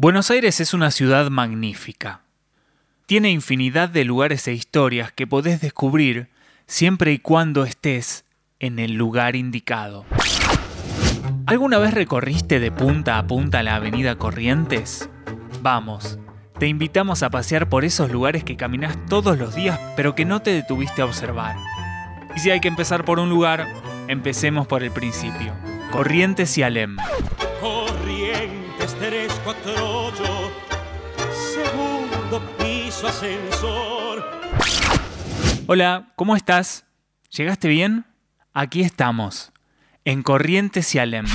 Buenos Aires es una ciudad magnífica. Tiene infinidad de lugares e historias que podés descubrir siempre y cuando estés en el lugar indicado. ¿Alguna vez recorriste de punta a punta la avenida Corrientes? Vamos, te invitamos a pasear por esos lugares que caminas todos los días pero que no te detuviste a observar. Y si hay que empezar por un lugar, empecemos por el principio. Corrientes y Alem. Corrientes 348, segundo piso ascensor. Hola, ¿cómo estás? ¿Llegaste bien? Aquí estamos, en Corrientes y Alem.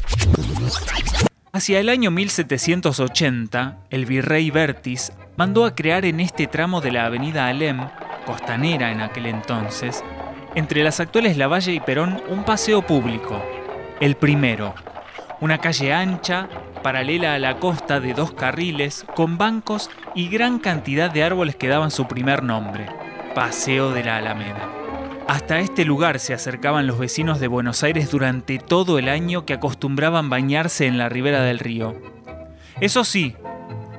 Hacia el año 1780, el virrey Bertis mandó a crear en este tramo de la avenida Alem, costanera en aquel entonces, entre las actuales Lavalle y Perón, un paseo público, el primero, una calle ancha, paralela a la costa de dos carriles, con bancos y gran cantidad de árboles que daban su primer nombre, Paseo de la Alameda. Hasta este lugar se acercaban los vecinos de Buenos Aires durante todo el año que acostumbraban bañarse en la ribera del río. Eso sí,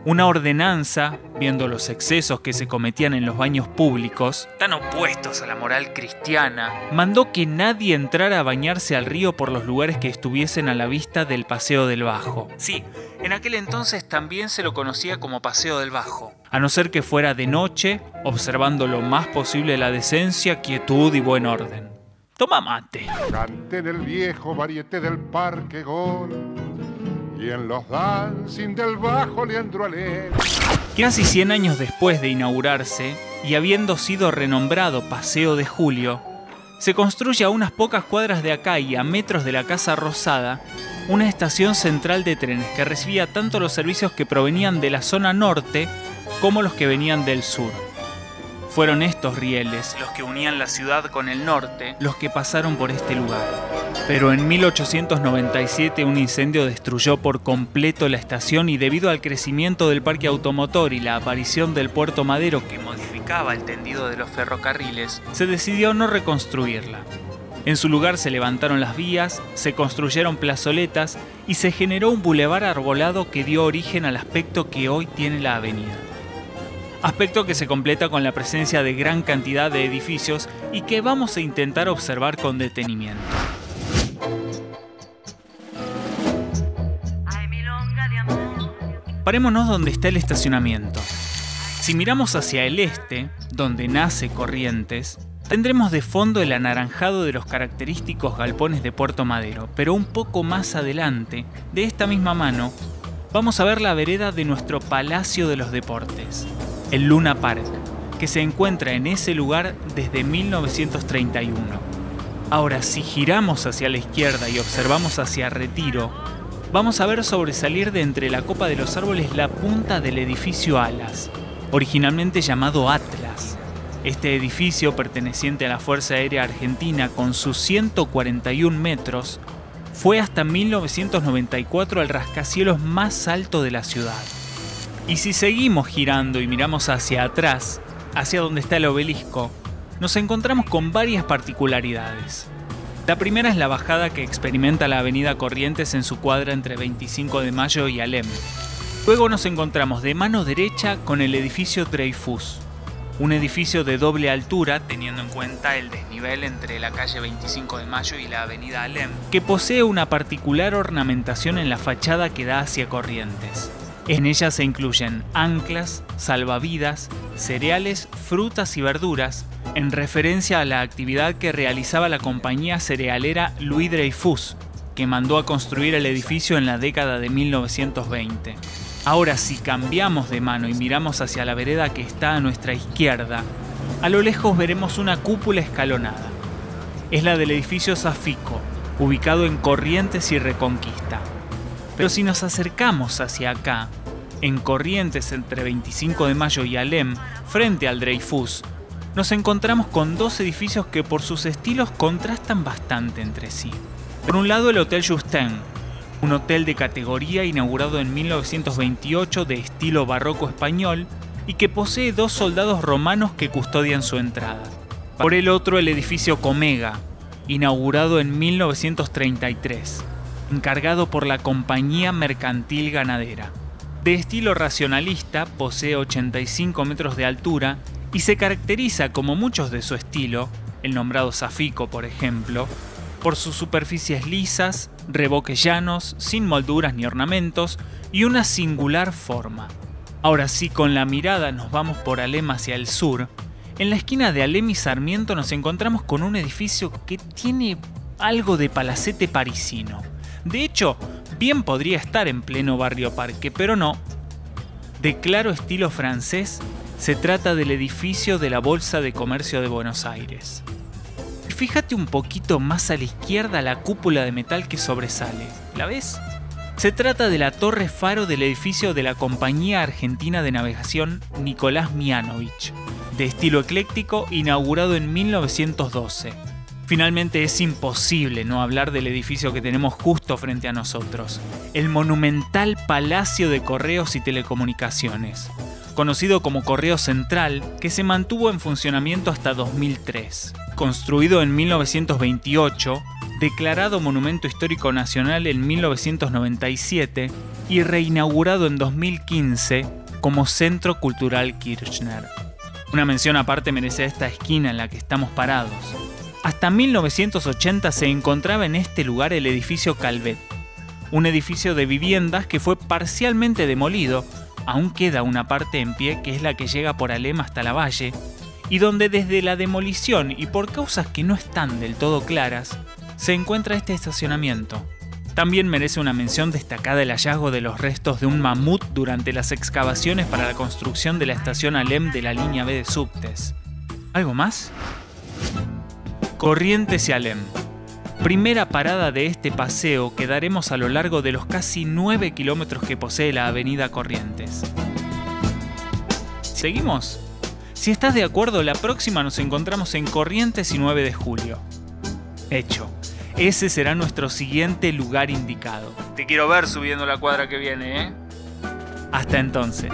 una ordenanza, viendo los excesos que se cometían en los baños públicos, tan opuestos a la moral cristiana, mandó que nadie entrara a bañarse al río por los lugares que estuviesen a la vista del Paseo del Bajo. Sí, en aquel entonces también se lo conocía como Paseo del Bajo, a no ser que fuera de noche, observando lo más posible la decencia, quietud y buen orden. Toma mate. Cante viejo variete del Parque Gol y en los dancing del bajo Leandro Ale. Casi 100 años después de inaugurarse y habiendo sido renombrado Paseo de Julio, se construye a unas pocas cuadras de acá y a metros de la Casa Rosada una estación central de trenes que recibía tanto los servicios que provenían de la zona norte como los que venían del sur. Fueron estos rieles, los que unían la ciudad con el norte, los que pasaron por este lugar. Pero en 1897 un incendio destruyó por completo la estación y debido al crecimiento del parque automotor y la aparición del puerto madero que modificaba el tendido de los ferrocarriles, se decidió no reconstruirla. En su lugar se levantaron las vías, se construyeron plazoletas y se generó un bulevar arbolado que dio origen al aspecto que hoy tiene la avenida aspecto que se completa con la presencia de gran cantidad de edificios y que vamos a intentar observar con detenimiento. Parémonos donde está el estacionamiento. Si miramos hacia el este, donde nace Corrientes, tendremos de fondo el anaranjado de los característicos galpones de Puerto Madero, pero un poco más adelante, de esta misma mano, vamos a ver la vereda de nuestro Palacio de los Deportes el Luna Park, que se encuentra en ese lugar desde 1931. Ahora, si giramos hacia la izquierda y observamos hacia Retiro, vamos a ver sobresalir de entre la copa de los árboles la punta del edificio Alas, originalmente llamado Atlas. Este edificio, perteneciente a la Fuerza Aérea Argentina con sus 141 metros, fue hasta 1994 el rascacielos más alto de la ciudad. Y si seguimos girando y miramos hacia atrás, hacia donde está el obelisco, nos encontramos con varias particularidades. La primera es la bajada que experimenta la avenida Corrientes en su cuadra entre 25 de Mayo y Alem. Luego nos encontramos de mano derecha con el edificio Dreyfus, un edificio de doble altura teniendo en cuenta el desnivel entre la calle 25 de Mayo y la avenida Alem, que posee una particular ornamentación en la fachada que da hacia Corrientes. En ella se incluyen anclas, salvavidas, cereales, frutas y verduras, en referencia a la actividad que realizaba la compañía cerealera Louis Dreyfus, que mandó a construir el edificio en la década de 1920. Ahora, si cambiamos de mano y miramos hacia la vereda que está a nuestra izquierda, a lo lejos veremos una cúpula escalonada. Es la del edificio Zafico, ubicado en Corrientes y Reconquista. Pero si nos acercamos hacia acá, en Corrientes entre 25 de Mayo y Alem, frente al Dreyfus, nos encontramos con dos edificios que por sus estilos contrastan bastante entre sí. Por un lado el Hotel Justin, un hotel de categoría inaugurado en 1928 de estilo barroco español y que posee dos soldados romanos que custodian su entrada. Por el otro el edificio Comega, inaugurado en 1933 encargado por la Compañía Mercantil Ganadera. De estilo racionalista, posee 85 metros de altura y se caracteriza, como muchos de su estilo, el nombrado Safico por ejemplo, por sus superficies lisas, reboques llanos, sin molduras ni ornamentos y una singular forma. Ahora sí, con la mirada nos vamos por Alem hacia el sur, en la esquina de Alem y Sarmiento nos encontramos con un edificio que tiene algo de palacete parisino. De hecho, bien podría estar en pleno barrio parque, pero no. De claro estilo francés, se trata del edificio de la Bolsa de Comercio de Buenos Aires. Fíjate un poquito más a la izquierda la cúpula de metal que sobresale. ¿La ves? Se trata de la torre faro del edificio de la Compañía Argentina de Navegación Nicolás Mianovich, de estilo ecléctico inaugurado en 1912. Finalmente es imposible no hablar del edificio que tenemos justo frente a nosotros, el monumental Palacio de Correos y Telecomunicaciones, conocido como Correo Central, que se mantuvo en funcionamiento hasta 2003. Construido en 1928, declarado Monumento Histórico Nacional en 1997 y reinaugurado en 2015 como Centro Cultural Kirchner. Una mención aparte merece esta esquina en la que estamos parados. Hasta 1980 se encontraba en este lugar el edificio Calvet, un edificio de viviendas que fue parcialmente demolido, aún queda una parte en pie que es la que llega por Alema hasta la valle, y donde desde la demolición y por causas que no están del todo claras, se encuentra este estacionamiento. También merece una mención destacada el hallazgo de los restos de un mamut durante las excavaciones para la construcción de la estación Alem de la línea B de subtes. ¿Algo más? Corrientes y Alem. Primera parada de este paseo que daremos a lo largo de los casi 9 kilómetros que posee la avenida Corrientes. ¿Seguimos? Si estás de acuerdo, la próxima nos encontramos en Corrientes y 9 de julio. Hecho. Ese será nuestro siguiente lugar indicado. Te quiero ver subiendo la cuadra que viene, ¿eh? Hasta entonces.